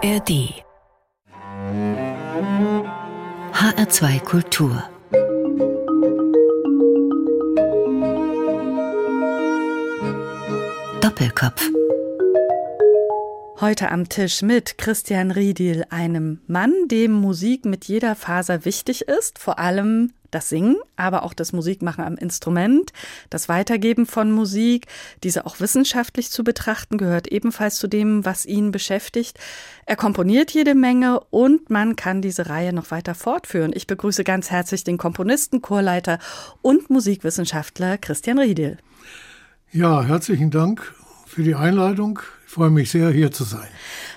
ARD HR2 Kultur. Doppelkopf. Heute am Tisch mit Christian Riedil, einem Mann, dem Musik mit jeder Faser wichtig ist, vor allem das Singen, aber auch das Musikmachen am Instrument, das Weitergeben von Musik, diese auch wissenschaftlich zu betrachten, gehört ebenfalls zu dem, was ihn beschäftigt. Er komponiert jede Menge und man kann diese Reihe noch weiter fortführen. Ich begrüße ganz herzlich den Komponisten, Chorleiter und Musikwissenschaftler Christian Riedel. Ja, herzlichen Dank für die Einladung. Ich freue mich sehr, hier zu sein.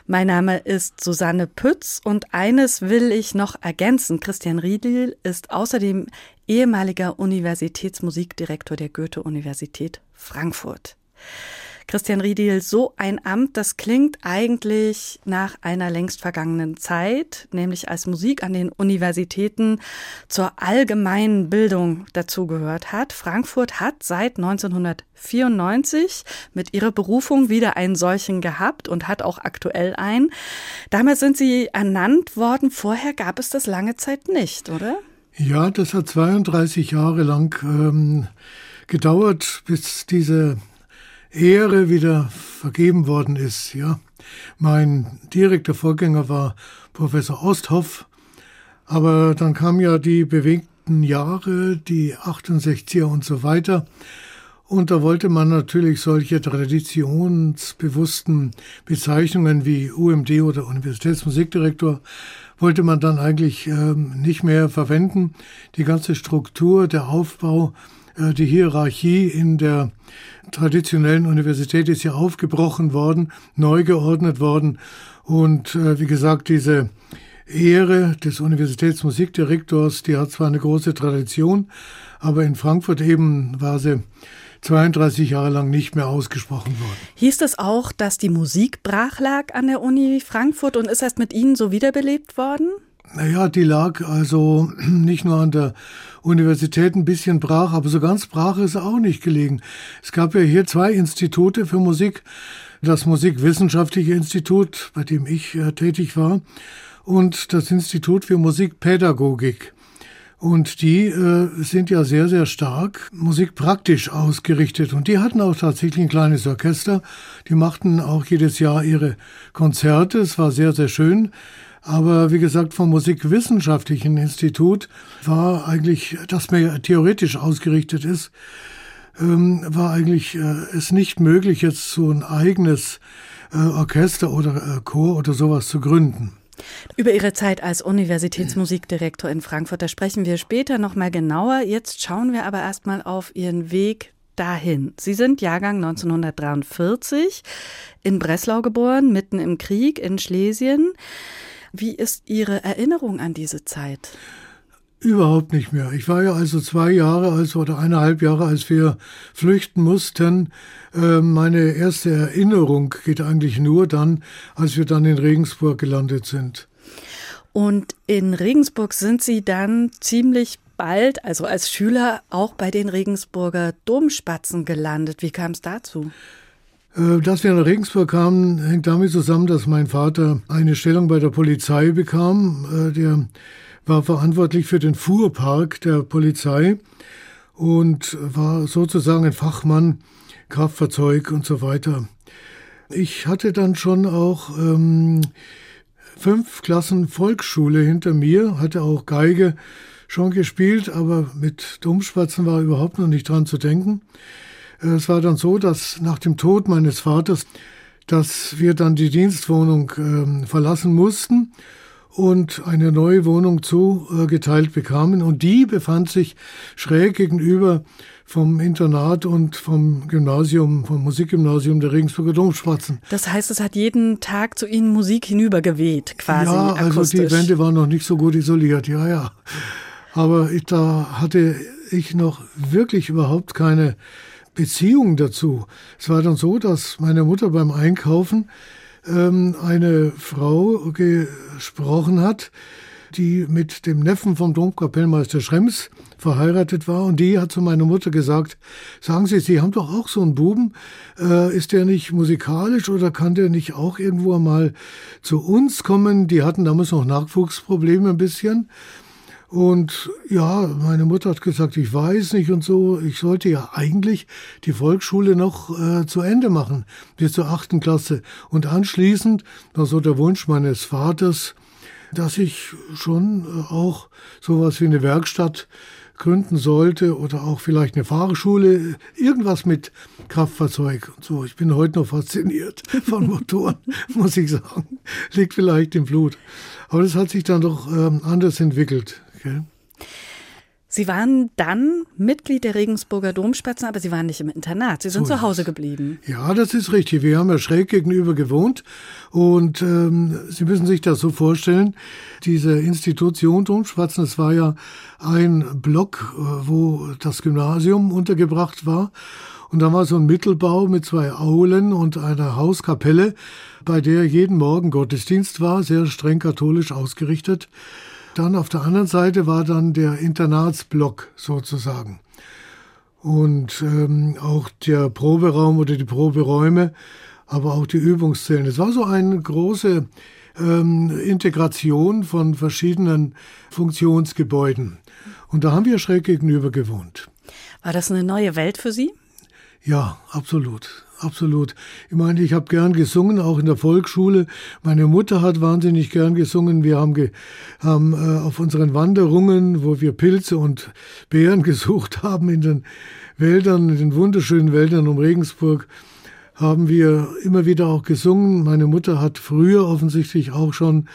Mein Name ist Susanne Pütz und eines will ich noch ergänzen. Christian Riedel ist außerdem ehemaliger Universitätsmusikdirektor der Goethe-Universität Frankfurt. Christian Riedel, so ein Amt, das klingt eigentlich nach einer längst vergangenen Zeit, nämlich als Musik an den Universitäten zur allgemeinen Bildung dazugehört hat. Frankfurt hat seit 1994 mit ihrer Berufung wieder einen solchen gehabt und hat auch aktuell einen. Damals sind Sie ernannt worden, vorher gab es das lange Zeit nicht, oder? Ja, das hat 32 Jahre lang ähm, gedauert, bis diese Ehre wieder vergeben worden ist. Ja, mein direkter Vorgänger war Professor Osthoff, aber dann kamen ja die bewegten Jahre, die 68er und so weiter. Und da wollte man natürlich solche traditionsbewussten Bezeichnungen wie UMD oder Universitätsmusikdirektor wollte man dann eigentlich ähm, nicht mehr verwenden. Die ganze Struktur, der Aufbau, die Hierarchie in der traditionellen Universität ist ja aufgebrochen worden, neu geordnet worden. Und äh, wie gesagt, diese Ehre des Universitätsmusikdirektors, die hat zwar eine große Tradition, aber in Frankfurt eben war sie 32 Jahre lang nicht mehr ausgesprochen worden. Hieß es auch, dass die Musik brach lag an der Uni Frankfurt und ist erst mit Ihnen so wiederbelebt worden? Naja, die lag also nicht nur an der Universität ein bisschen brach, aber so ganz brach ist auch nicht gelegen. Es gab ja hier zwei Institute für Musik. Das Musikwissenschaftliche Institut, bei dem ich äh, tätig war, und das Institut für Musikpädagogik. Und die äh, sind ja sehr, sehr stark musikpraktisch ausgerichtet. Und die hatten auch tatsächlich ein kleines Orchester. Die machten auch jedes Jahr ihre Konzerte. Es war sehr, sehr schön. Aber wie gesagt, vom Musikwissenschaftlichen Institut war eigentlich, das mehr theoretisch ausgerichtet ist, ähm, war eigentlich äh, es nicht möglich, jetzt so ein eigenes äh, Orchester oder äh, Chor oder sowas zu gründen. Über Ihre Zeit als Universitätsmusikdirektor in Frankfurt, da sprechen wir später noch mal genauer. Jetzt schauen wir aber erstmal auf Ihren Weg dahin. Sie sind Jahrgang 1943 in Breslau geboren, mitten im Krieg in Schlesien. Wie ist Ihre Erinnerung an diese Zeit? Überhaupt nicht mehr. Ich war ja also zwei Jahre als oder eineinhalb Jahre, als wir flüchten mussten. Ähm, meine erste Erinnerung geht eigentlich nur dann, als wir dann in Regensburg gelandet sind. Und in Regensburg sind Sie dann ziemlich bald, also als Schüler, auch bei den Regensburger Domspatzen gelandet. Wie kam es dazu? Äh, dass wir nach Regensburg kamen, hängt damit zusammen, dass mein Vater eine Stellung bei der Polizei bekam. Äh, der war verantwortlich für den Fuhrpark der Polizei und war sozusagen ein Fachmann, Kraftfahrzeug und so weiter. Ich hatte dann schon auch ähm, fünf Klassen Volksschule hinter mir, hatte auch Geige schon gespielt, aber mit Domspatzen war überhaupt noch nicht dran zu denken. Es war dann so, dass nach dem Tod meines Vaters, dass wir dann die Dienstwohnung äh, verlassen mussten und eine neue Wohnung zugeteilt bekamen. Und die befand sich schräg gegenüber vom Internat und vom Gymnasium, vom Musikgymnasium der Regensburger Domspatzen. Das heißt, es hat jeden Tag zu Ihnen Musik hinübergeweht, quasi. Ja, also akustisch. die Wände waren noch nicht so gut isoliert, ja, ja. Aber ich, da hatte ich noch wirklich überhaupt keine Beziehung dazu. Es war dann so, dass meine Mutter beim Einkaufen ähm, eine Frau gesprochen hat, die mit dem Neffen vom Domkapellmeister Schrems verheiratet war. Und die hat zu meiner Mutter gesagt, sagen Sie, Sie haben doch auch so einen Buben. Äh, ist der nicht musikalisch oder kann der nicht auch irgendwo mal zu uns kommen? Die hatten damals noch Nachwuchsprobleme ein bisschen. Und ja, meine Mutter hat gesagt, ich weiß nicht und so. Ich sollte ja eigentlich die Volksschule noch äh, zu Ende machen, bis zur achten Klasse. Und anschließend, war so der Wunsch meines Vaters, dass ich schon äh, auch sowas wie eine Werkstatt gründen sollte oder auch vielleicht eine Fahrschule, irgendwas mit Kraftfahrzeug und so. Ich bin heute noch fasziniert von Motoren, muss ich sagen. Liegt vielleicht im Blut. Aber das hat sich dann doch ähm, anders entwickelt. Gell? Sie waren dann Mitglied der Regensburger Domspatzen, aber Sie waren nicht im Internat. Sie sind so zu Hause geblieben. Ja, das ist richtig. Wir haben ja schräg gegenüber gewohnt. Und ähm, Sie müssen sich das so vorstellen, diese Institution Domspatzen, das war ja ein Block, äh, wo das Gymnasium untergebracht war. Und da war so ein Mittelbau mit zwei Aulen und einer Hauskapelle, bei der jeden Morgen Gottesdienst war, sehr streng katholisch ausgerichtet. Dann auf der anderen Seite war dann der Internatsblock sozusagen. Und ähm, auch der Proberaum oder die Proberäume, aber auch die Übungszellen. Es war so eine große ähm, Integration von verschiedenen Funktionsgebäuden. Und da haben wir schräg gegenüber gewohnt. War das eine neue Welt für Sie? Ja, absolut absolut. Ich meine, ich habe gern gesungen, auch in der Volksschule. Meine Mutter hat wahnsinnig gern gesungen. Wir haben, ge haben äh, auf unseren Wanderungen, wo wir Pilze und Beeren gesucht haben in den Wäldern, in den wunderschönen Wäldern um Regensburg, haben wir immer wieder auch gesungen. Meine Mutter hat früher offensichtlich auch schon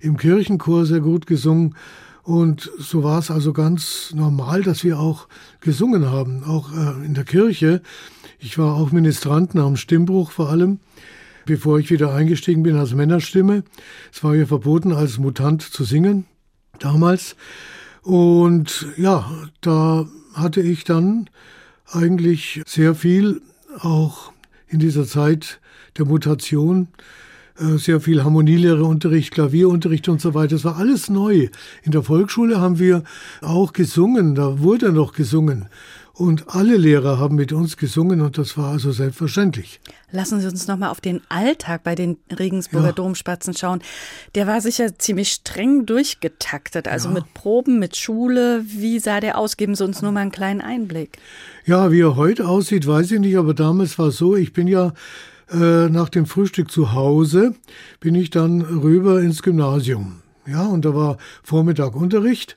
im Kirchenchor sehr gut gesungen. Und so war es also ganz normal, dass wir auch gesungen haben, auch äh, in der Kirche. Ich war auch Ministrant nach dem Stimmbruch vor allem, bevor ich wieder eingestiegen bin als Männerstimme. Es war ja verboten, als Mutant zu singen, damals. Und ja, da hatte ich dann eigentlich sehr viel auch in dieser Zeit der Mutation äh, sehr viel Harmonielehreunterricht, Klavierunterricht und so weiter. Das war alles neu. In der Volksschule haben wir auch gesungen, da wurde noch gesungen. Und alle Lehrer haben mit uns gesungen und das war also selbstverständlich. Lassen Sie uns nochmal auf den Alltag bei den Regensburger ja. Domspatzen schauen. Der war sicher ziemlich streng durchgetaktet, also ja. mit Proben, mit Schule. Wie sah der aus? Geben Sie uns nur mal einen kleinen Einblick. Ja, wie er heute aussieht, weiß ich nicht, aber damals war es so, ich bin ja äh, nach dem Frühstück zu Hause, bin ich dann rüber ins Gymnasium. Ja, und da war Vormittag Unterricht.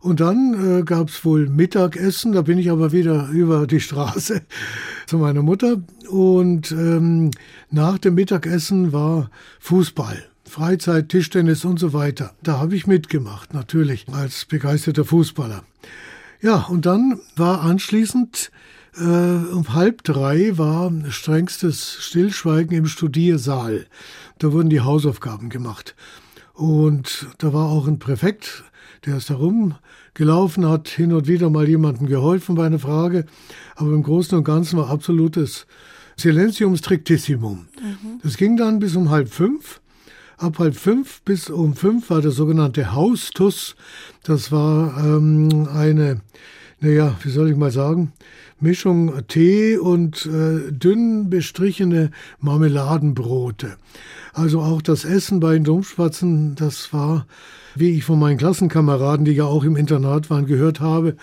Und dann äh, gab es wohl Mittagessen, da bin ich aber wieder über die Straße zu meiner Mutter. Und ähm, nach dem Mittagessen war Fußball. Freizeit, Tischtennis und so weiter. Da habe ich mitgemacht, natürlich, als begeisterter Fußballer. Ja, und dann war anschließend äh, um halb drei war strengstes Stillschweigen im Studiersaal. Da wurden die Hausaufgaben gemacht. Und da war auch ein Präfekt, der ist da rumgelaufen, hat hin und wieder mal jemandem geholfen bei einer Frage. Aber im Großen und Ganzen war absolutes Silenzium strictissimum. Mhm. Das ging dann bis um halb fünf. Ab halb fünf bis um fünf war der sogenannte Haustus. Das war ähm, eine, naja, wie soll ich mal sagen, Mischung Tee und äh, dünn bestrichene Marmeladenbrote. Also auch das Essen bei den Domspatzen, das war, wie ich von meinen Klassenkameraden, die ja auch im Internat waren, gehört habe,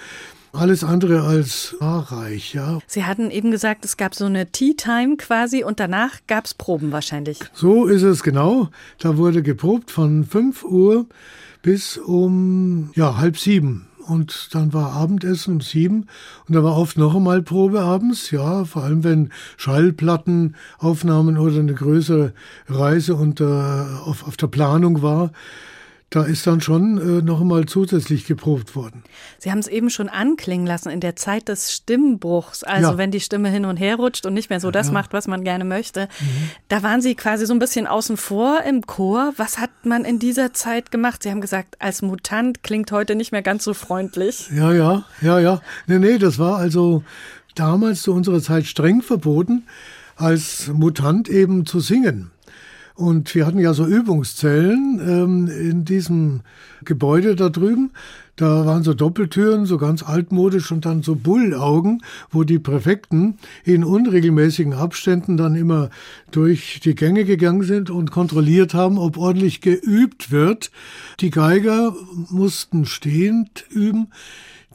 alles andere als wahrreich, ja. Sie hatten eben gesagt, es gab so eine Tea Time quasi und danach gab es Proben wahrscheinlich. So ist es genau. Da wurde geprobt von 5 Uhr bis um ja, halb sieben und dann war Abendessen um sieben und da war oft noch einmal Probe abends, ja, vor allem wenn Schallplattenaufnahmen oder eine größere Reise unter, auf, auf der Planung war da ist dann schon äh, noch einmal zusätzlich geprobt worden. Sie haben es eben schon anklingen lassen in der Zeit des Stimmbruchs, also ja. wenn die Stimme hin und her rutscht und nicht mehr so das ja. macht, was man gerne möchte. Mhm. Da waren Sie quasi so ein bisschen außen vor im Chor. Was hat man in dieser Zeit gemacht? Sie haben gesagt, als Mutant klingt heute nicht mehr ganz so freundlich. Ja, ja, ja, ja. Nee, nee, das war also damals zu unserer Zeit streng verboten, als Mutant eben zu singen. Und wir hatten ja so Übungszellen ähm, in diesem Gebäude da drüben. Da waren so Doppeltüren, so ganz altmodisch und dann so Bullaugen, wo die Präfekten in unregelmäßigen Abständen dann immer durch die Gänge gegangen sind und kontrolliert haben, ob ordentlich geübt wird. Die Geiger mussten stehend üben.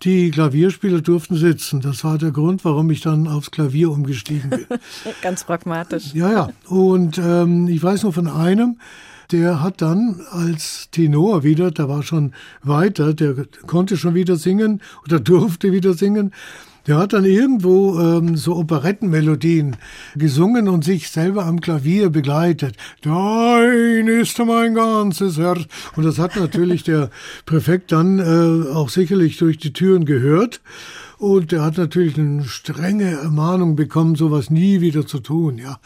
Die Klavierspieler durften sitzen. Das war der Grund, warum ich dann aufs Klavier umgestiegen bin. Ganz pragmatisch. Ja, ja. Und ähm, ich weiß nur von einem, der hat dann als Tenor wieder, der war schon weiter, der konnte schon wieder singen oder durfte wieder singen. Der hat dann irgendwo ähm, so Operettenmelodien gesungen und sich selber am Klavier begleitet. Dein ist mein ganzes Herz. Und das hat natürlich der Präfekt dann äh, auch sicherlich durch die Türen gehört. Und er hat natürlich eine strenge Ermahnung bekommen, sowas nie wieder zu tun. Ja,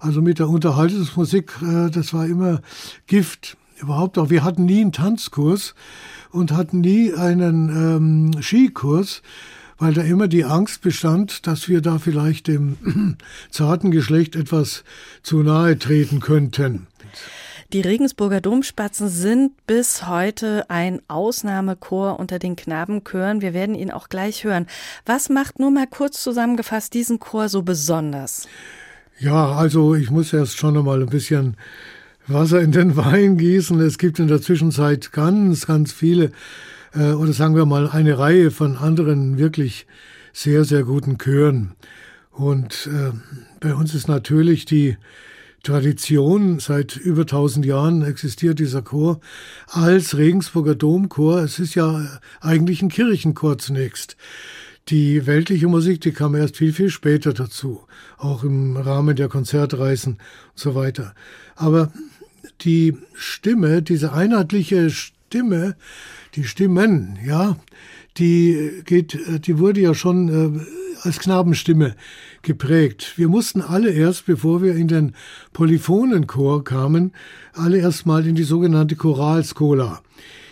also mit der Unterhaltungsmusik, äh, das war immer Gift. Überhaupt auch. Wir hatten nie einen Tanzkurs und hatten nie einen ähm, Skikurs weil da immer die Angst bestand, dass wir da vielleicht dem zarten Geschlecht etwas zu nahe treten könnten. Die Regensburger Domspatzen sind bis heute ein Ausnahmechor unter den Knabenchören. Wir werden ihn auch gleich hören. Was macht nur mal kurz zusammengefasst diesen Chor so besonders? Ja, also ich muss erst schon einmal ein bisschen Wasser in den Wein gießen. Es gibt in der Zwischenzeit ganz, ganz viele äh, oder sagen wir mal eine Reihe von anderen wirklich sehr, sehr guten Chören. Und äh, bei uns ist natürlich die Tradition, seit über 1000 Jahren existiert dieser Chor als Regensburger Domchor. Es ist ja eigentlich ein Kirchenchor zunächst. Die weltliche Musik, die kam erst viel, viel später dazu, auch im Rahmen der Konzertreisen und so weiter. Aber die Stimme, diese einheitliche Stimme, die Stimmen, ja, die geht, die wurde ja schon äh, als Knabenstimme geprägt. Wir mussten alle erst, bevor wir in den Polyphonenchor kamen, alle erst mal in die sogenannte Choralskola.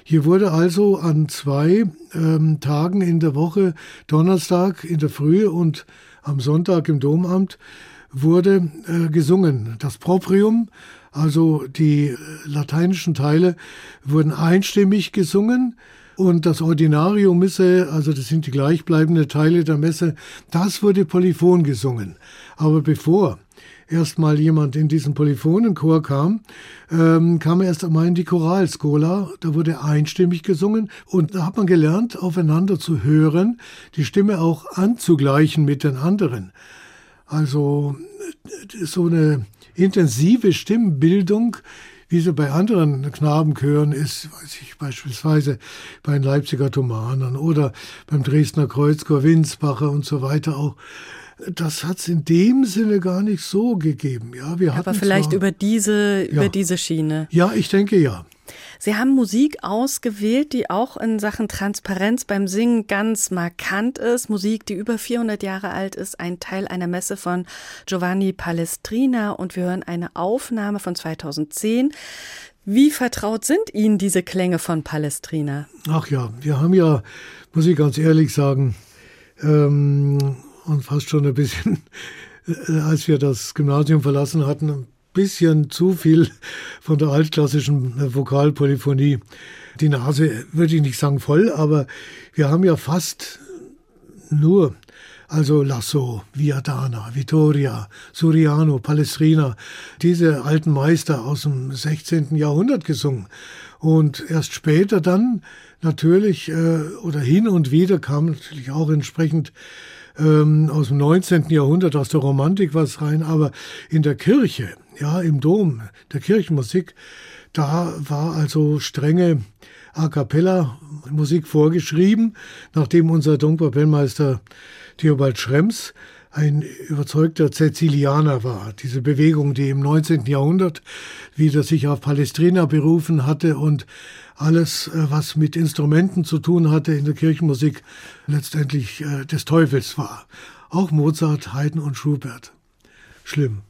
Hier wurde also an zwei ähm, Tagen in der Woche, Donnerstag in der Früh und am Sonntag im Domamt, wurde äh, gesungen. Das Proprium also die äh, lateinischen Teile wurden einstimmig gesungen und das Ordinarium Misse, also das sind die gleichbleibenden Teile der Messe, das wurde polyphon gesungen. Aber bevor erstmal jemand in diesen Polyphonenchor kam, ähm, kam er erst einmal in die Choralskola, da wurde einstimmig gesungen und da hat man gelernt, aufeinander zu hören, die Stimme auch anzugleichen mit den anderen. Also äh, so eine intensive Stimmbildung, wie sie bei anderen Knabenchören ist, weiß ich beispielsweise bei den Leipziger Thomanern oder beim Dresdner Kreuzchor Winsbacher und so weiter auch. Das hat es in dem Sinne gar nicht so gegeben. Ja, wir Aber vielleicht zwar, über diese, ja, über diese Schiene. Ja, ich denke ja. Sie haben Musik ausgewählt, die auch in Sachen Transparenz beim Singen ganz markant ist. Musik, die über 400 Jahre alt ist, ein Teil einer Messe von Giovanni Palestrina und wir hören eine Aufnahme von 2010. Wie vertraut sind Ihnen diese Klänge von Palestrina? Ach ja, wir haben ja, muss ich ganz ehrlich sagen, ähm, und fast schon ein bisschen, als wir das Gymnasium verlassen hatten, bisschen zu viel von der altklassischen Vokalpolyphonie. Die Nase würde ich nicht sagen voll, aber wir haben ja fast nur, also Lasso, Viadana, Vittoria, Suriano, Palestrina, diese alten Meister aus dem 16. Jahrhundert gesungen. Und erst später dann natürlich, äh, oder hin und wieder kam natürlich auch entsprechend ähm, aus dem 19. Jahrhundert, aus der Romantik was rein, aber in der Kirche, ja, im Dom, der Kirchenmusik, da war also strenge A cappella Musik vorgeschrieben, nachdem unser Domkapellmeister Theobald Schrems ein überzeugter Cäcilianer war. Diese Bewegung, die im 19. Jahrhundert wieder sich auf Palestrina berufen hatte und alles, äh, was mit Instrumenten zu tun hatte in der Kirchenmusik, letztendlich äh, des Teufels war. Auch Mozart, Haydn und Schubert. Schlimm.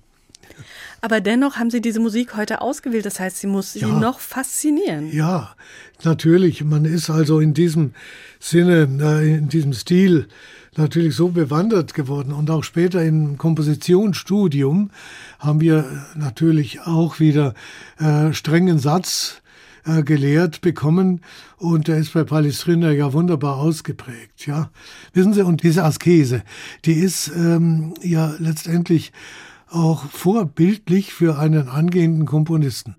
Aber dennoch haben Sie diese Musik heute ausgewählt. Das heißt, sie muss Sie noch faszinieren. Ja, natürlich. Man ist also in diesem Sinne, äh, in diesem Stil natürlich so bewandert geworden. Und auch später im Kompositionsstudium haben wir natürlich auch wieder äh, strengen Satz äh, gelehrt bekommen und der ist bei Palestrina ja wunderbar ausgeprägt. Ja, wissen Sie, und diese Askese, die ist ähm, ja letztendlich auch vorbildlich für einen angehenden Komponisten.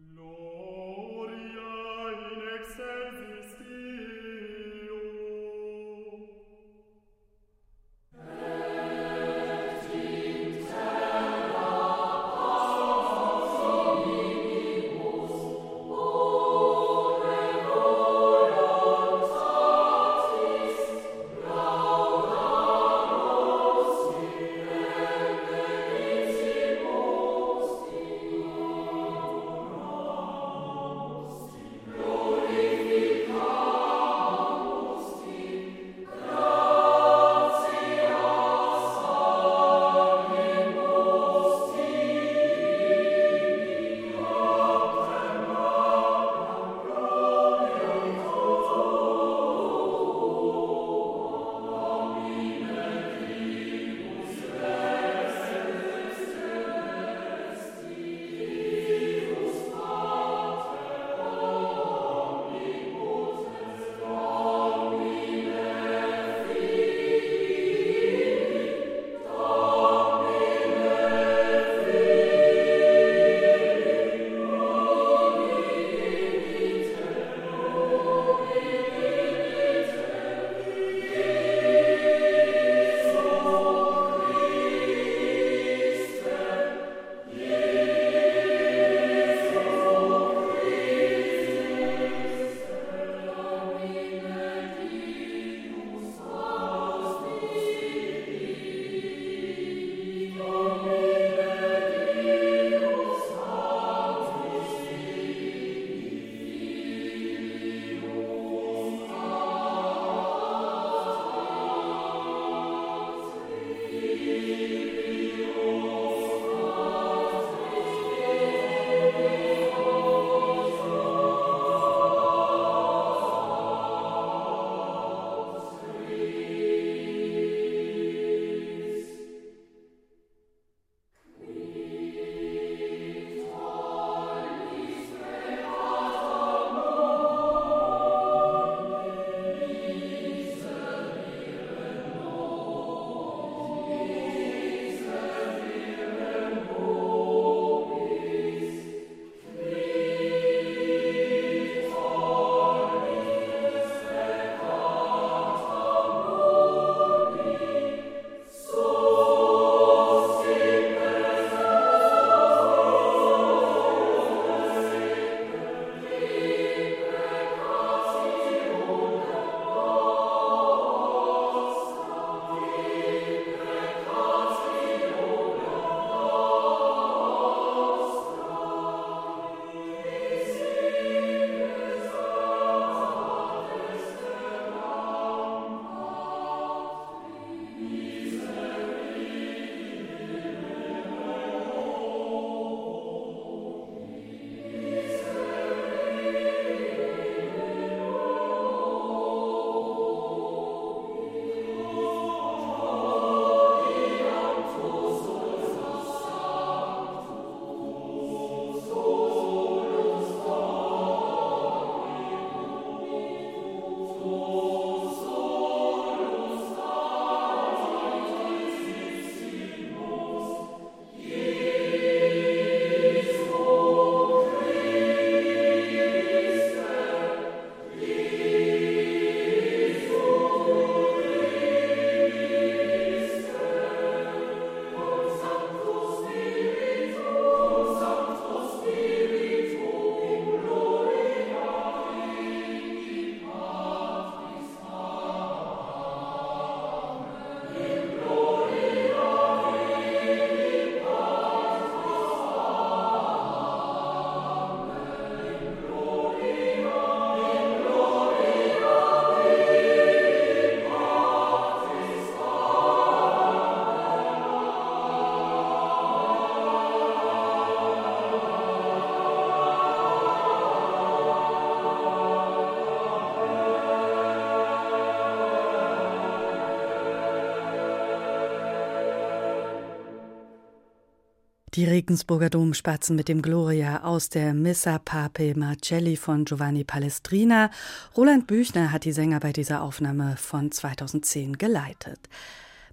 Die Regensburger Domspatzen mit dem Gloria aus der Missa Pape Marcelli von Giovanni Palestrina. Roland Büchner hat die Sänger bei dieser Aufnahme von 2010 geleitet.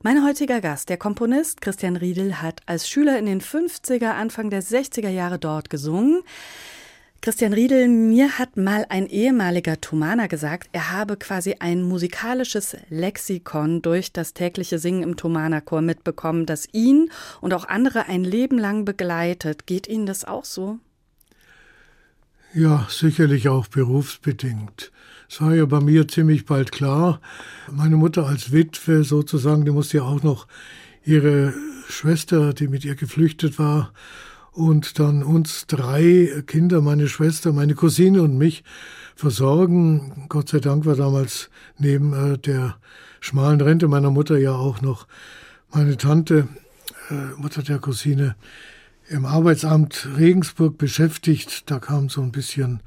Mein heutiger Gast, der Komponist Christian Riedel, hat als Schüler in den 50er, Anfang der 60er Jahre dort gesungen. Christian Riedel, mir hat mal ein ehemaliger Thomaner gesagt, er habe quasi ein musikalisches Lexikon durch das tägliche Singen im Thomanerchor mitbekommen, das ihn und auch andere ein Leben lang begleitet. Geht Ihnen das auch so? Ja, sicherlich auch berufsbedingt. Es war ja bei mir ziemlich bald klar. Meine Mutter als Witwe sozusagen, die musste ja auch noch ihre Schwester, die mit ihr geflüchtet war, und dann uns drei Kinder, meine Schwester, meine Cousine und mich versorgen. Gott sei Dank war damals neben äh, der schmalen Rente meiner Mutter ja auch noch meine Tante, äh, Mutter der Cousine, im Arbeitsamt Regensburg beschäftigt. Da kam so ein bisschen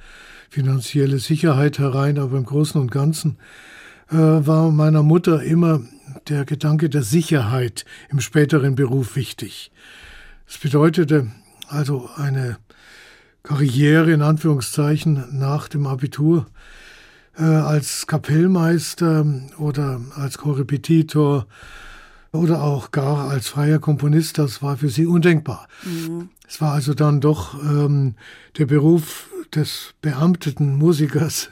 finanzielle Sicherheit herein, aber im Großen und Ganzen äh, war meiner Mutter immer der Gedanke der Sicherheit im späteren Beruf wichtig. Das bedeutete, also eine Karriere in Anführungszeichen nach dem Abitur äh, als Kapellmeister oder als Korrepetitor oder auch gar als freier Komponist, das war für sie undenkbar. Mhm. Es war also dann doch ähm, der Beruf des beamteten Musikers,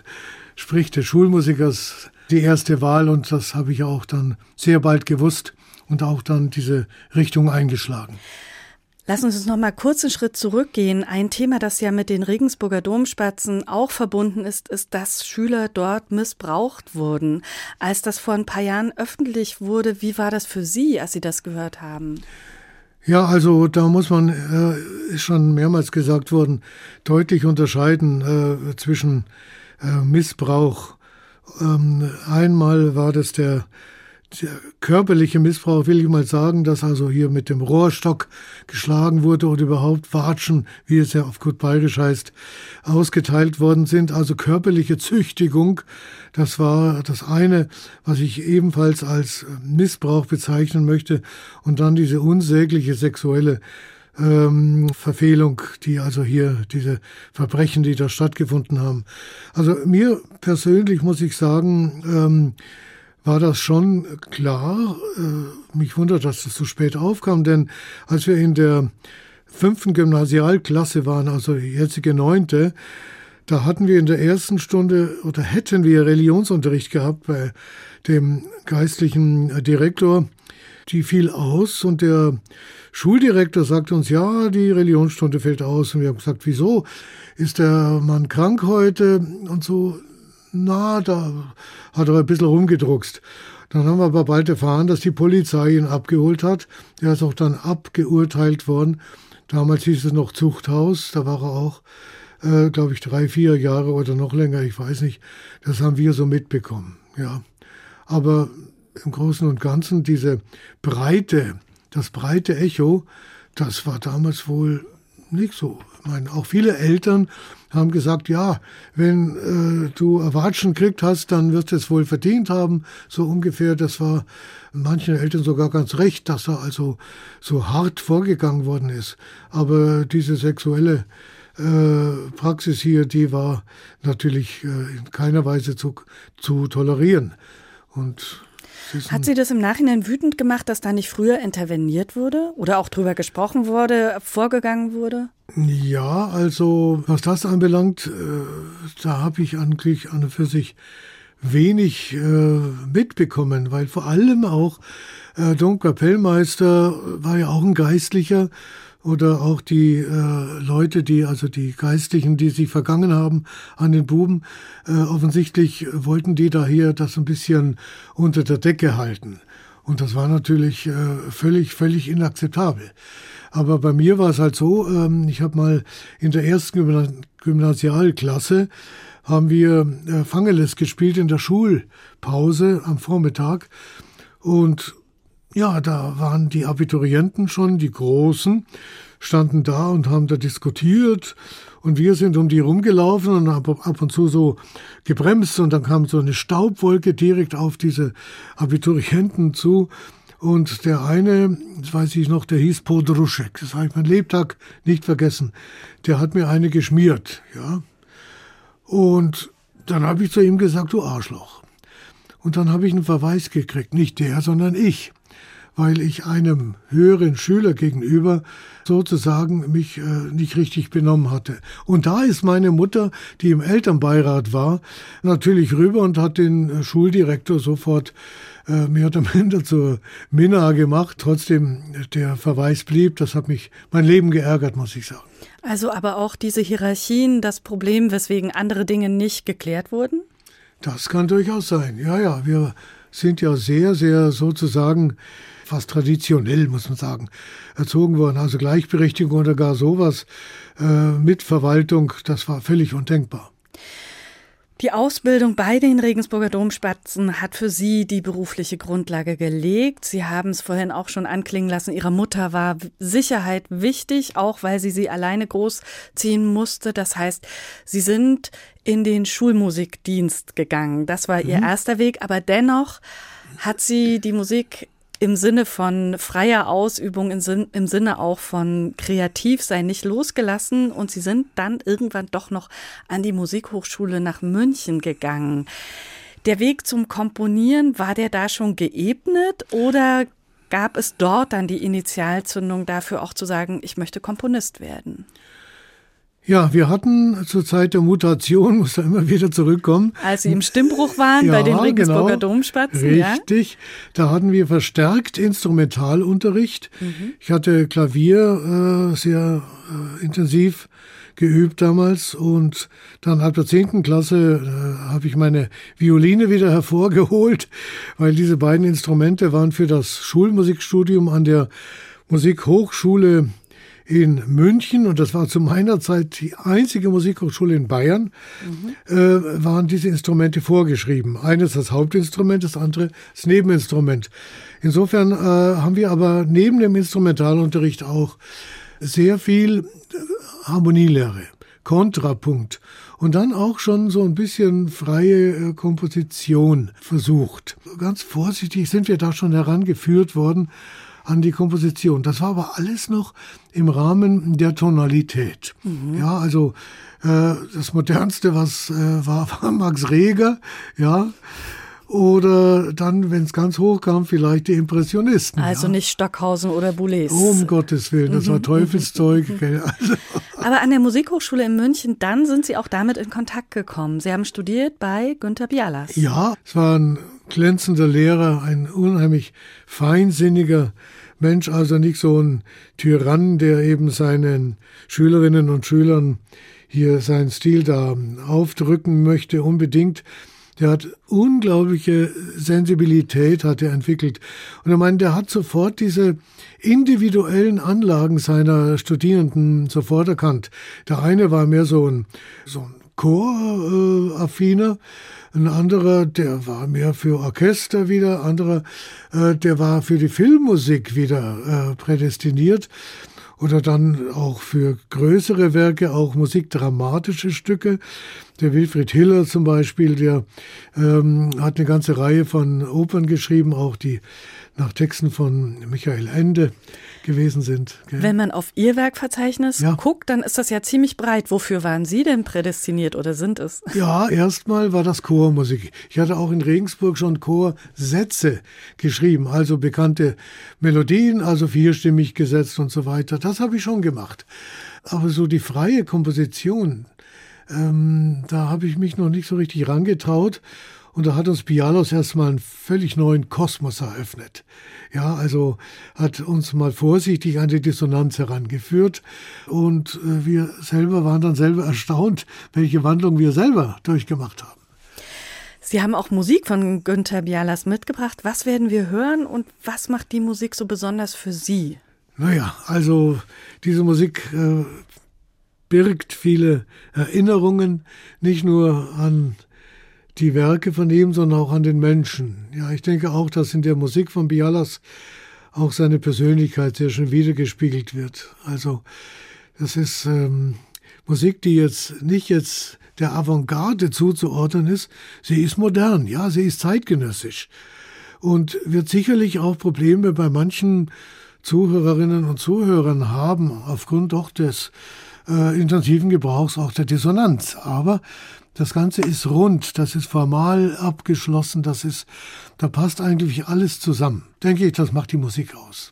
sprich des Schulmusikers, die erste Wahl und das habe ich auch dann sehr bald gewusst und auch dann diese Richtung eingeschlagen. Sie uns noch mal kurz einen Schritt zurückgehen. Ein Thema, das ja mit den Regensburger Domspatzen auch verbunden ist, ist, dass Schüler dort missbraucht wurden. Als das vor ein paar Jahren öffentlich wurde, wie war das für Sie, als Sie das gehört haben? Ja, also da muss man, äh, ist schon mehrmals gesagt worden, deutlich unterscheiden äh, zwischen äh, Missbrauch. Ähm, einmal war das der der körperliche Missbrauch will ich mal sagen, dass also hier mit dem Rohrstock geschlagen wurde oder überhaupt Watschen, wie es ja auf gut bayerisch heißt, ausgeteilt worden sind. Also körperliche Züchtigung, das war das eine, was ich ebenfalls als Missbrauch bezeichnen möchte. Und dann diese unsägliche sexuelle ähm, Verfehlung, die also hier diese Verbrechen, die da stattgefunden haben. Also mir persönlich muss ich sagen, ähm, war das schon klar. Äh, mich wundert, dass das so spät aufkam, denn als wir in der fünften Gymnasialklasse waren, also die jetzige neunte, da hatten wir in der ersten Stunde oder hätten wir Religionsunterricht gehabt bei dem geistlichen Direktor. Die fiel aus und der Schuldirektor sagte uns, ja, die Religionsstunde fällt aus. Und wir haben gesagt, wieso? Ist der Mann krank heute? Und so, na, da hat er ein bisschen rumgedruckst. Dann haben wir aber bald erfahren, dass die Polizei ihn abgeholt hat. Er ist auch dann abgeurteilt worden. Damals hieß es noch Zuchthaus, da war er auch, äh, glaube ich, drei, vier Jahre oder noch länger, ich weiß nicht. Das haben wir so mitbekommen, ja. Aber im Großen und Ganzen diese Breite, das breite Echo, das war damals wohl nicht so. Ich meine, auch viele Eltern haben gesagt, ja, wenn äh, du Erwatschen kriegt hast, dann wirst du es wohl verdient haben. So ungefähr, das war manchen Eltern sogar ganz recht, dass er also so hart vorgegangen worden ist. Aber diese sexuelle äh, Praxis hier, die war natürlich äh, in keiner Weise zu, zu tolerieren. Und hat Sie das im Nachhinein wütend gemacht, dass da nicht früher interveniert wurde oder auch drüber gesprochen wurde, vorgegangen wurde? Ja, also was das anbelangt, äh, da habe ich eigentlich an und für sich wenig äh, mitbekommen, weil vor allem auch äh, Domkapellmeister war ja auch ein Geistlicher oder auch die äh, Leute, die, also die Geistlichen, die sich vergangen haben an den Buben, äh, offensichtlich wollten die da hier das ein bisschen unter der Decke halten. Und das war natürlich äh, völlig, völlig inakzeptabel. Aber bei mir war es halt so, ähm, ich habe mal in der ersten Gymnasialklasse haben wir äh, Fangeles gespielt in der Schulpause am Vormittag. Und ja, da waren die Abiturienten schon, die Großen, standen da und haben da diskutiert und wir sind um die rumgelaufen und haben ab und zu so gebremst und dann kam so eine Staubwolke direkt auf diese Abiturienten zu Und der eine, das weiß ich noch, der hieß Podruschek. Das habe ich mein Lebtag nicht vergessen. Der hat mir eine geschmiert, ja. Und dann habe ich zu ihm gesagt, du Arschloch. Und dann habe ich einen Verweis gekriegt, nicht der, sondern ich weil ich einem höheren Schüler gegenüber sozusagen mich äh, nicht richtig benommen hatte. Und da ist meine Mutter, die im Elternbeirat war, natürlich rüber und hat den äh, Schuldirektor sofort äh, mehr oder minder zur Minna gemacht. Trotzdem der Verweis blieb. Das hat mich mein Leben geärgert, muss ich sagen. Also aber auch diese Hierarchien, das Problem, weswegen andere Dinge nicht geklärt wurden? Das kann durchaus sein. Ja, ja, wir sind ja sehr, sehr sozusagen fast traditionell, muss man sagen, erzogen worden. Also Gleichberechtigung oder gar sowas äh, mit Verwaltung, das war völlig undenkbar. Die Ausbildung bei den Regensburger Domspatzen hat für Sie die berufliche Grundlage gelegt. Sie haben es vorhin auch schon anklingen lassen. Ihrer Mutter war Sicherheit wichtig, auch weil sie sie alleine großziehen musste. Das heißt, Sie sind in den Schulmusikdienst gegangen. Das war Ihr mhm. erster Weg. Aber dennoch hat sie die Musik im Sinne von freier Ausübung, im, Sinn, im Sinne auch von Kreativsein nicht losgelassen und sie sind dann irgendwann doch noch an die Musikhochschule nach München gegangen. Der Weg zum Komponieren, war der da schon geebnet oder gab es dort dann die Initialzündung dafür auch zu sagen, ich möchte Komponist werden? Ja, wir hatten zur Zeit der Mutation, muss da immer wieder zurückkommen. Als Sie im Stimmbruch waren ja, bei den Regensburger genau, Domspatzen. Richtig, ja? da hatten wir verstärkt Instrumentalunterricht. Mhm. Ich hatte Klavier äh, sehr äh, intensiv geübt damals und dann ab der zehnten Klasse äh, habe ich meine Violine wieder hervorgeholt, weil diese beiden Instrumente waren für das Schulmusikstudium an der Musikhochschule in München, und das war zu meiner Zeit die einzige Musikhochschule in Bayern, mhm. äh, waren diese Instrumente vorgeschrieben. Eines das Hauptinstrument, das andere das Nebeninstrument. Insofern äh, haben wir aber neben dem Instrumentalunterricht auch sehr viel äh, Harmonielehre, Kontrapunkt und dann auch schon so ein bisschen freie äh, Komposition versucht. Ganz vorsichtig sind wir da schon herangeführt worden an die Komposition. Das war aber alles noch im Rahmen der Tonalität. Mhm. Ja, also äh, das modernste, was äh, war, war Max Reger, ja. Oder dann, wenn es ganz hoch kam, vielleicht die Impressionisten. Also ja. nicht Stockhausen oder Boulez. Um Gottes Willen, das war mhm. Teufelszeug. Also. Aber an der Musikhochschule in München, dann sind Sie auch damit in Kontakt gekommen. Sie haben studiert bei Günter Bialas. Ja, es war ein glänzender Lehrer, ein unheimlich feinsinniger Mensch, also nicht so ein Tyrann, der eben seinen Schülerinnen und Schülern hier seinen Stil da aufdrücken möchte, unbedingt. Der hat unglaubliche Sensibilität, hat er entwickelt. Und er meint, der hat sofort diese individuellen Anlagen seiner Studierenden sofort erkannt. Der eine war mehr so ein, so ein Choraffiner, äh, ein anderer, der war mehr für Orchester wieder, anderer, äh, der war für die Filmmusik wieder äh, prädestiniert oder dann auch für größere Werke, auch musikdramatische Stücke. Der Wilfried Hiller zum Beispiel, der ähm, hat eine ganze Reihe von Opern geschrieben, auch die nach Texten von Michael Ende gewesen sind. Gell? Wenn man auf Ihr Werkverzeichnis ja. guckt, dann ist das ja ziemlich breit. Wofür waren Sie denn prädestiniert oder sind es? Ja, erstmal war das Chormusik. Ich hatte auch in Regensburg schon Chorsätze geschrieben, also bekannte Melodien, also vierstimmig gesetzt und so weiter. Das habe ich schon gemacht. Aber so die freie Komposition, ähm, da habe ich mich noch nicht so richtig rangetraut. Und da hat uns Bialos erstmal einen völlig neuen Kosmos eröffnet. Ja, also hat uns mal vorsichtig an die Dissonanz herangeführt. Und äh, wir selber waren dann selber erstaunt, welche Wandlung wir selber durchgemacht haben. Sie haben auch Musik von Günther Bialas mitgebracht. Was werden wir hören und was macht die Musik so besonders für Sie? Naja, also diese Musik äh, birgt viele Erinnerungen, nicht nur an die Werke von ihm, sondern auch an den Menschen. Ja, ich denke auch, dass in der Musik von Bialas auch seine Persönlichkeit sehr schön wiedergespiegelt wird. Also das ist ähm, Musik, die jetzt nicht jetzt der Avantgarde zuzuordnen ist. Sie ist modern, ja, sie ist zeitgenössisch. und wird sicherlich auch Probleme bei manchen Zuhörerinnen und Zuhörern haben, aufgrund doch des äh, intensiven Gebrauchs auch der Dissonanz. Aber das Ganze ist rund, das ist formal abgeschlossen, das ist, da passt eigentlich alles zusammen. Denke ich, das macht die Musik aus.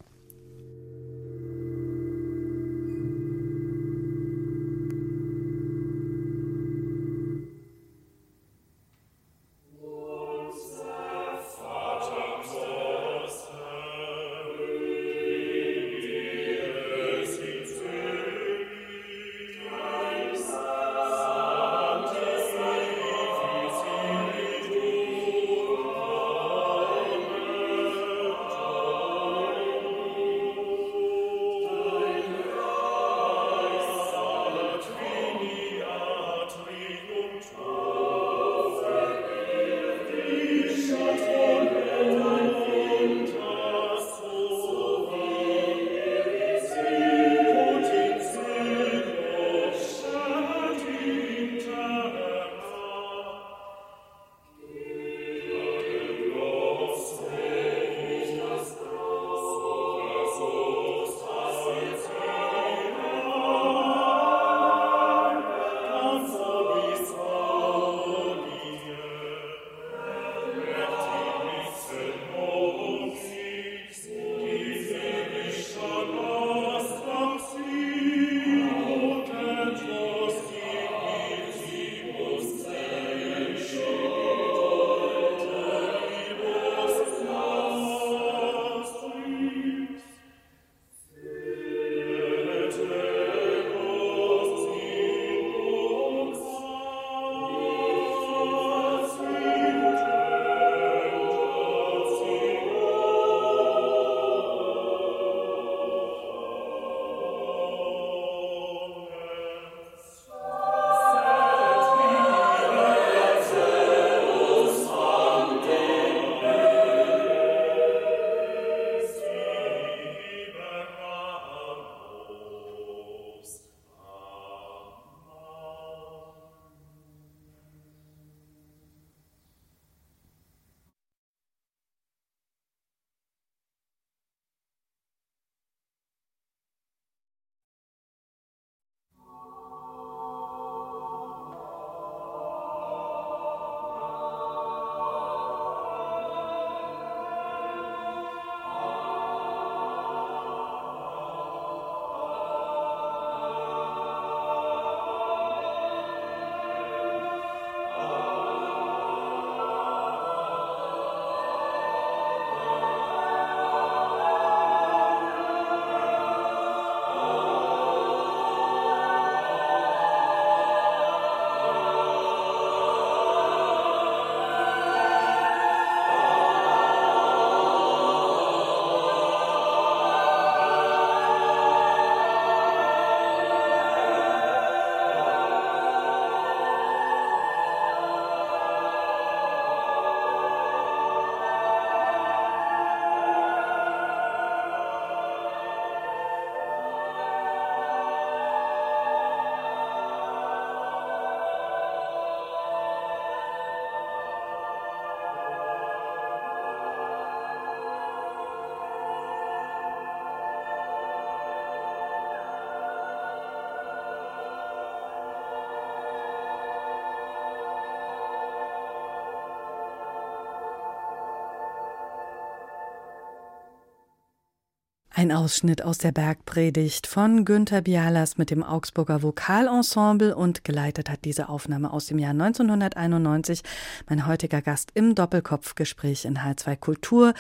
Ein Ausschnitt aus der Bergpredigt von Günter Bialas mit dem Augsburger Vokalensemble und geleitet hat diese Aufnahme aus dem Jahr 1991 mein heutiger Gast im Doppelkopfgespräch in H2 Kultur,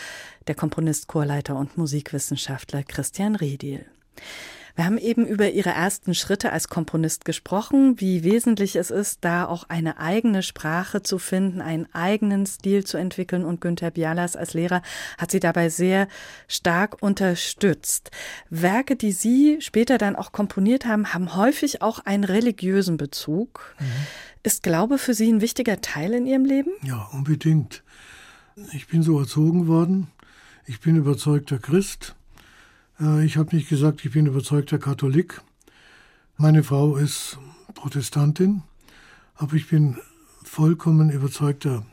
der Komponist, Chorleiter und Musikwissenschaftler Christian Rediel. Wir haben eben über Ihre ersten Schritte als Komponist gesprochen, wie wesentlich es ist, da auch eine eigene Sprache zu finden, einen eigenen Stil zu entwickeln. Und Günter Bialas als Lehrer hat Sie dabei sehr stark unterstützt. Werke, die Sie später dann auch komponiert haben, haben häufig auch einen religiösen Bezug. Mhm. Ist Glaube für Sie ein wichtiger Teil in Ihrem Leben? Ja, unbedingt. Ich bin so erzogen worden. Ich bin überzeugter Christ. Äh, ich habe nicht gesagt, ich bin überzeugter Katholik. Meine Frau ist Protestantin, aber ich bin vollkommen überzeugter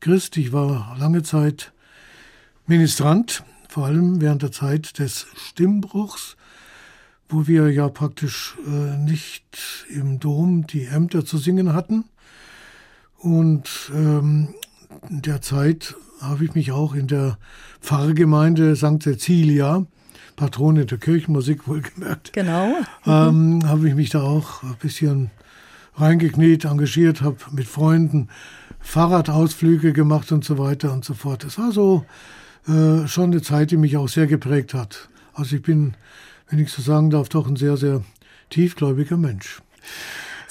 Christ. Ich war lange Zeit Ministrant, vor allem während der Zeit des Stimmbruchs, wo wir ja praktisch äh, nicht im Dom die Ämter zu singen hatten. Und ähm, in der Zeit habe ich mich auch in der Pfarrgemeinde St. Cecilia, Patrone der Kirchenmusik wohlgemerkt, genau. ähm, habe ich mich da auch ein bisschen reingekniet, engagiert, habe mit Freunden Fahrradausflüge gemacht und so weiter und so fort. Es war so äh, schon eine Zeit, die mich auch sehr geprägt hat. Also ich bin, wenn ich so sagen darf, doch ein sehr, sehr tiefgläubiger Mensch.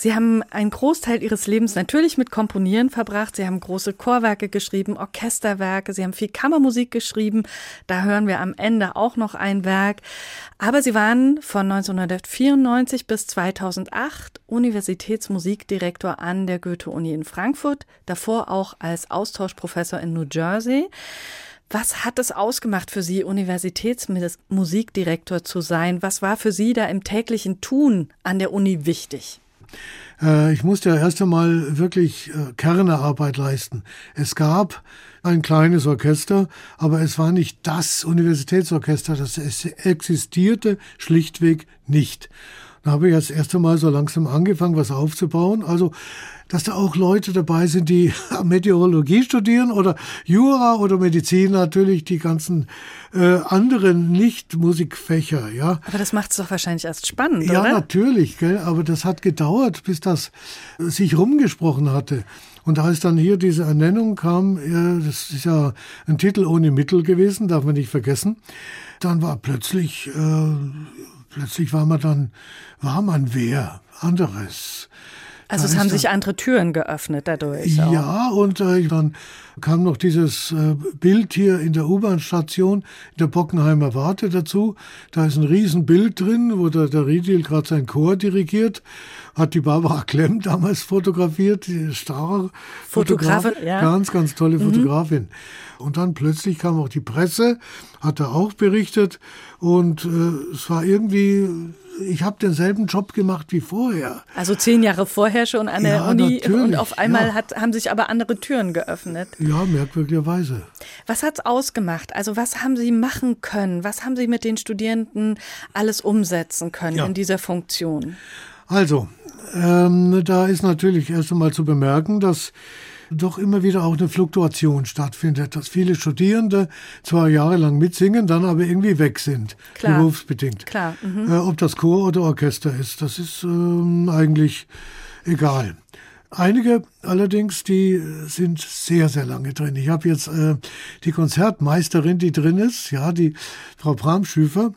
Sie haben einen Großteil Ihres Lebens natürlich mit Komponieren verbracht. Sie haben große Chorwerke geschrieben, Orchesterwerke, Sie haben viel Kammermusik geschrieben. Da hören wir am Ende auch noch ein Werk. Aber Sie waren von 1994 bis 2008 Universitätsmusikdirektor an der Goethe-Uni in Frankfurt, davor auch als Austauschprofessor in New Jersey. Was hat es ausgemacht für Sie, Universitätsmusikdirektor zu sein? Was war für Sie da im täglichen Tun an der Uni wichtig? Äh, ich musste ja erst einmal wirklich äh, Kernearbeit leisten. Es gab ein kleines Orchester, aber es war nicht das Universitätsorchester, das existierte schlichtweg nicht. Da habe ich das erste Mal so langsam angefangen, was aufzubauen. Also, dass da auch Leute dabei sind, die Meteorologie studieren oder Jura oder Medizin natürlich, die ganzen äh, anderen Nicht-Musikfächer, ja. Aber das macht es doch wahrscheinlich erst spannend, ja, oder? Ja, natürlich, gell? aber das hat gedauert, bis das sich rumgesprochen hatte. Und als dann hier diese Ernennung kam, ja, das ist ja ein Titel ohne Mittel gewesen, darf man nicht vergessen, dann war plötzlich, äh, plötzlich war man dann, war man wer anderes. Also es haben sich andere Türen geöffnet dadurch. Ja, auch. und äh, dann kam noch dieses äh, Bild hier in der U-Bahn-Station, in der Bockenheimer Warte dazu. Da ist ein Riesenbild drin, wo der, der Riedil gerade sein Chor dirigiert. Hat die Barbara Klemm damals fotografiert, die Star Fotografin, ja. ganz, ganz tolle mhm. Fotografin. Mhm. Und dann plötzlich kam auch die Presse, hat er auch berichtet und äh, es war irgendwie ich habe denselben Job gemacht wie vorher. Also zehn Jahre vorher schon an der ja, Uni und auf einmal ja. hat, haben sich aber andere Türen geöffnet. Ja, merkwürdigerweise. Was hat es ausgemacht? Also was haben Sie machen können? Was haben Sie mit den Studierenden alles umsetzen können ja. in dieser Funktion? Also, ähm, da ist natürlich erst einmal zu bemerken, dass doch immer wieder auch eine Fluktuation stattfindet, dass viele Studierende zwar jahrelang mitsingen, dann aber irgendwie weg sind, Klar. berufsbedingt. Klar. Mhm. Äh, ob das Chor oder Orchester ist, das ist ähm, eigentlich egal. Einige allerdings, die sind sehr, sehr lange drin. Ich habe jetzt äh, die Konzertmeisterin, die drin ist, ja, die Frau Bramschüfer,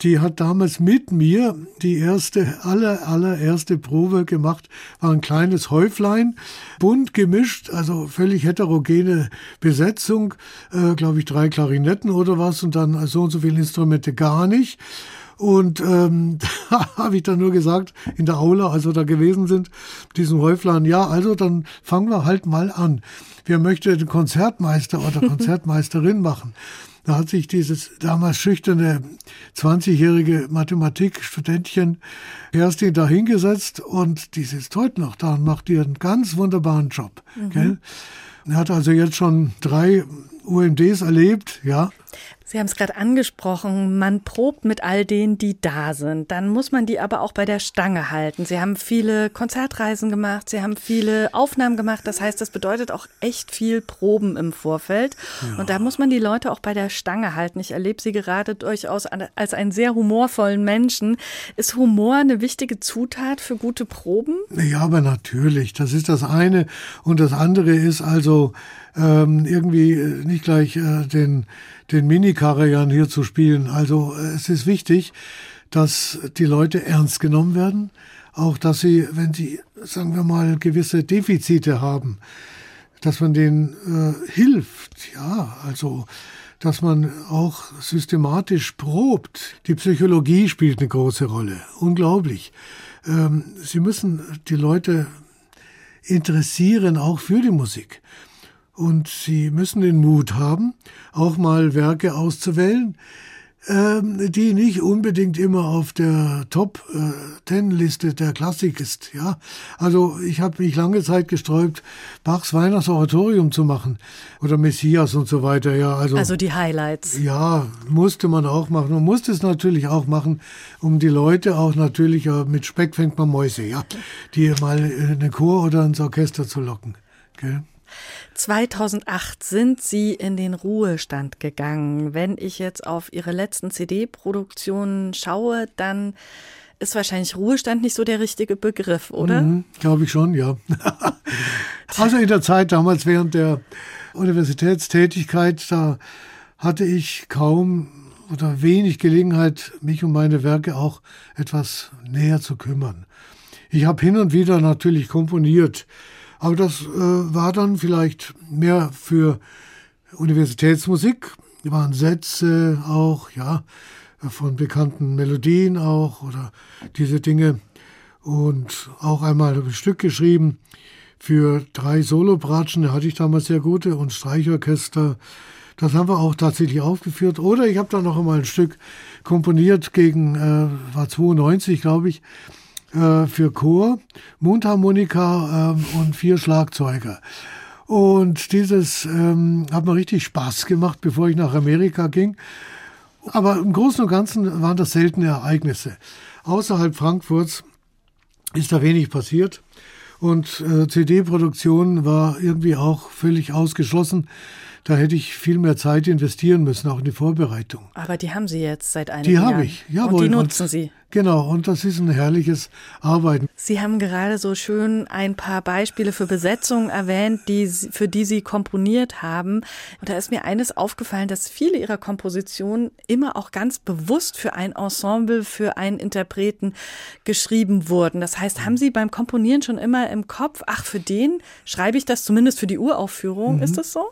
die hat damals mit mir die erste, aller, allererste Probe gemacht, war ein kleines Häuflein, bunt gemischt, also völlig heterogene Besetzung, äh, glaube ich, drei Klarinetten oder was und dann so und so viele Instrumente gar nicht. Und ähm, da habe ich dann nur gesagt, in der Aula, als wir da gewesen sind, diesen Häuflein, ja, also dann fangen wir halt mal an. Wer möchte den Konzertmeister oder Konzertmeisterin machen? Da hat sich dieses damals schüchterne 20-jährige Mathematikstudentchen Kerstin da hingesetzt und die sitzt heute noch da und macht ihren ganz wunderbaren Job. Mhm. Er hat also jetzt schon drei UMDs erlebt, ja. Sie haben es gerade angesprochen, man probt mit all denen, die da sind. Dann muss man die aber auch bei der Stange halten. Sie haben viele Konzertreisen gemacht, Sie haben viele Aufnahmen gemacht. Das heißt, das bedeutet auch echt viel Proben im Vorfeld. Ja. Und da muss man die Leute auch bei der Stange halten. Ich erlebe Sie gerade durchaus als einen sehr humorvollen Menschen. Ist Humor eine wichtige Zutat für gute Proben? Ja, aber natürlich. Das ist das eine. Und das andere ist also ähm, irgendwie äh, nicht gleich äh, den den Mini-Karajan hier zu spielen. Also äh, es ist wichtig, dass die Leute ernst genommen werden, auch dass sie, wenn sie, sagen wir mal, gewisse Defizite haben, dass man denen äh, hilft, ja, also dass man auch systematisch probt. Die Psychologie spielt eine große Rolle, unglaublich. Ähm, sie müssen die Leute interessieren, auch für die Musik. Und sie müssen den Mut haben, auch mal Werke auszuwählen, ähm, die nicht unbedingt immer auf der Top äh, Ten Liste der Klassik ist. Ja, also ich habe mich lange Zeit gesträubt, Bachs Weihnachtsoratorium zu machen oder Messias und so weiter. Ja, also also die Highlights. Ja, musste man auch machen. Man musste es natürlich auch machen, um die Leute auch natürlich ja, mit Speck fängt man Mäuse, ja, die mal in den Chor oder ins Orchester zu locken. Gell? 2008 sind Sie in den Ruhestand gegangen. Wenn ich jetzt auf Ihre letzten CD-Produktionen schaue, dann ist wahrscheinlich Ruhestand nicht so der richtige Begriff, oder? Mhm, Glaube ich schon, ja. also in der Zeit damals während der Universitätstätigkeit, da hatte ich kaum oder wenig Gelegenheit, mich um meine Werke auch etwas näher zu kümmern. Ich habe hin und wieder natürlich komponiert, aber das äh, war dann vielleicht mehr für Universitätsmusik. Die waren Sätze auch, ja, von bekannten Melodien auch oder diese Dinge. Und auch einmal ein Stück geschrieben für drei Solobratschen, da hatte ich damals sehr gute, und Streichorchester. Das haben wir auch tatsächlich aufgeführt. Oder ich habe dann noch einmal ein Stück komponiert gegen, äh, war 92, glaube ich, äh, für Chor, Mundharmonika äh, und vier Schlagzeuger. Und dieses ähm, hat mir richtig Spaß gemacht, bevor ich nach Amerika ging. Aber im Großen und Ganzen waren das seltene Ereignisse. Außerhalb Frankfurts ist da wenig passiert. Und äh, CD-Produktion war irgendwie auch völlig ausgeschlossen. Da hätte ich viel mehr Zeit investieren müssen, auch in die Vorbereitung. Aber die haben Sie jetzt seit einigen die Jahren. Die habe ich, jawohl. Und die nutzen Sie. Genau, und das ist ein herrliches Arbeiten. Sie haben gerade so schön ein paar Beispiele für Besetzungen erwähnt, die, für die Sie komponiert haben. Und da ist mir eines aufgefallen, dass viele Ihrer Kompositionen immer auch ganz bewusst für ein Ensemble, für einen Interpreten geschrieben wurden. Das heißt, haben Sie beim Komponieren schon immer im Kopf, ach, für den schreibe ich das zumindest für die Uraufführung? Mhm. Ist das so?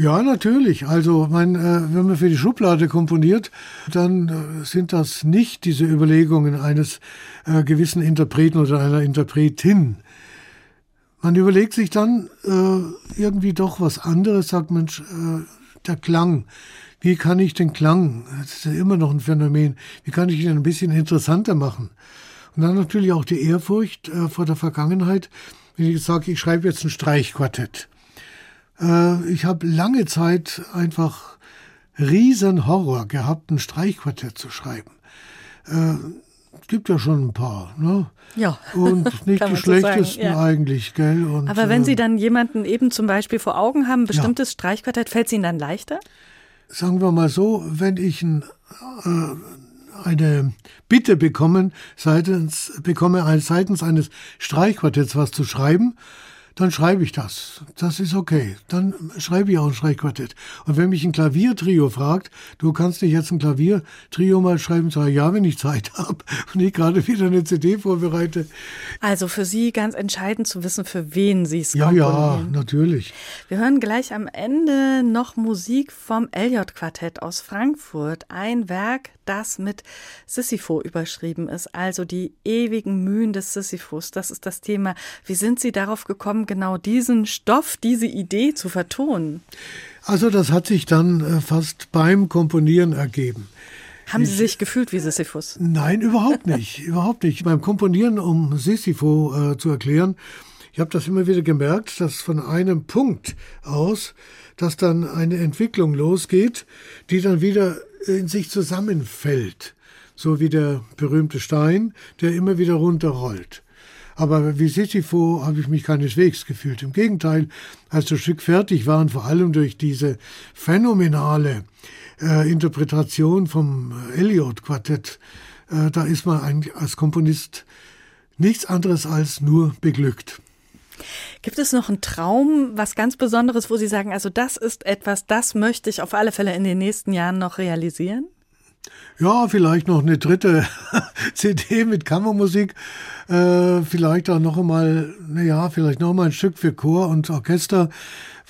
Ja, natürlich. Also, mein, äh, wenn man für die Schublade komponiert, dann äh, sind das nicht diese Überlegungen eines äh, gewissen Interpreten oder einer Interpretin. Man überlegt sich dann äh, irgendwie doch was anderes, sagt man, äh, der Klang. Wie kann ich den Klang, das ist ja immer noch ein Phänomen, wie kann ich ihn ein bisschen interessanter machen? Und dann natürlich auch die Ehrfurcht äh, vor der Vergangenheit. Wenn ich sage, ich schreibe jetzt ein Streichquartett äh, ich habe lange Zeit einfach riesen Horror gehabt, ein Streichquartett zu schreiben. Äh, gibt ja schon ein paar, ne? Ja. Und nicht die schlechtesten so ja. eigentlich, gell? Und, Aber wenn Sie äh, dann jemanden eben zum Beispiel vor Augen haben, bestimmtes ja. Streichquartett, fällt es Ihnen dann leichter? Sagen wir mal so, wenn ich ein, äh, eine Bitte bekommen, seitens, bekomme seitens eines Streichquartetts was zu schreiben, dann schreibe ich das. Das ist okay. Dann schreibe ich auch ein Streichquartett. Und wenn mich ein Klaviertrio fragt, du kannst nicht jetzt ein Klaviertrio mal schreiben, sage ja, wenn ich Zeit habe und ich gerade wieder eine CD vorbereite. Also für Sie ganz entscheidend zu wissen, für wen Sie es Ja, ja, natürlich. Wir hören gleich am Ende noch Musik vom Elliott-Quartett aus Frankfurt. Ein Werk, das mit Sisypho überschrieben ist, also die ewigen Mühen des Sisyphus. Das ist das Thema. Wie sind Sie darauf gekommen, genau diesen Stoff, diese Idee zu vertonen? Also das hat sich dann äh, fast beim Komponieren ergeben. Haben Sie sich gefühlt wie Sisyphus? Nein, überhaupt nicht. überhaupt nicht. Beim Komponieren, um Sisypho äh, zu erklären, ich habe das immer wieder gemerkt, dass von einem Punkt aus, dass dann eine Entwicklung losgeht, die dann wieder in sich zusammenfällt, so wie der berühmte Stein, der immer wieder runterrollt. Aber wie Sisypho habe ich mich keineswegs gefühlt. Im Gegenteil, als das Stück fertig war und vor allem durch diese phänomenale äh, Interpretation vom Elliott-Quartett, äh, da ist man eigentlich als Komponist nichts anderes als nur beglückt. Gibt es noch einen Traum, was ganz Besonderes, wo Sie sagen, also das ist etwas, das möchte ich auf alle Fälle in den nächsten Jahren noch realisieren? Ja, vielleicht noch eine dritte CD mit Kammermusik. Äh, vielleicht auch noch einmal, naja, vielleicht noch mal ein Stück für Chor und Orchester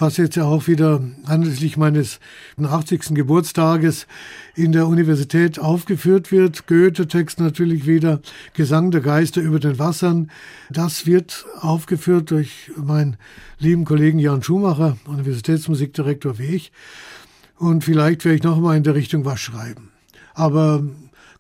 was jetzt ja auch wieder anlässlich meines 80. Geburtstages in der Universität aufgeführt wird. Goethe-Text natürlich wieder, Gesang der Geister über den Wassern. Das wird aufgeführt durch meinen lieben Kollegen Jan Schumacher, Universitätsmusikdirektor wie ich. Und vielleicht werde ich noch mal in der Richtung was schreiben. Aber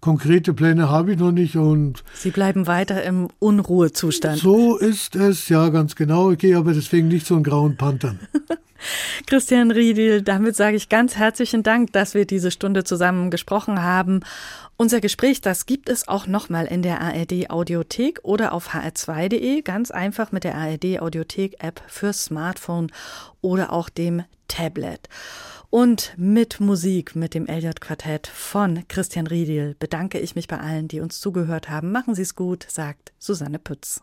konkrete Pläne habe ich noch nicht und Sie bleiben weiter im Unruhezustand. So ist es, ja, ganz genau. Ich gehe aber deswegen nicht zu einem grauen Panthern. Christian Riedel, damit sage ich ganz herzlichen Dank, dass wir diese Stunde zusammen gesprochen haben. Unser Gespräch, das gibt es auch nochmal in der ARD Audiothek oder auf hr2.de, ganz einfach mit der ARD Audiothek App für Smartphone oder auch dem Tablet. Und mit Musik, mit dem Elliot Quartett von Christian Riedel bedanke ich mich bei allen, die uns zugehört haben. Machen Sie es gut, sagt Susanne Pütz.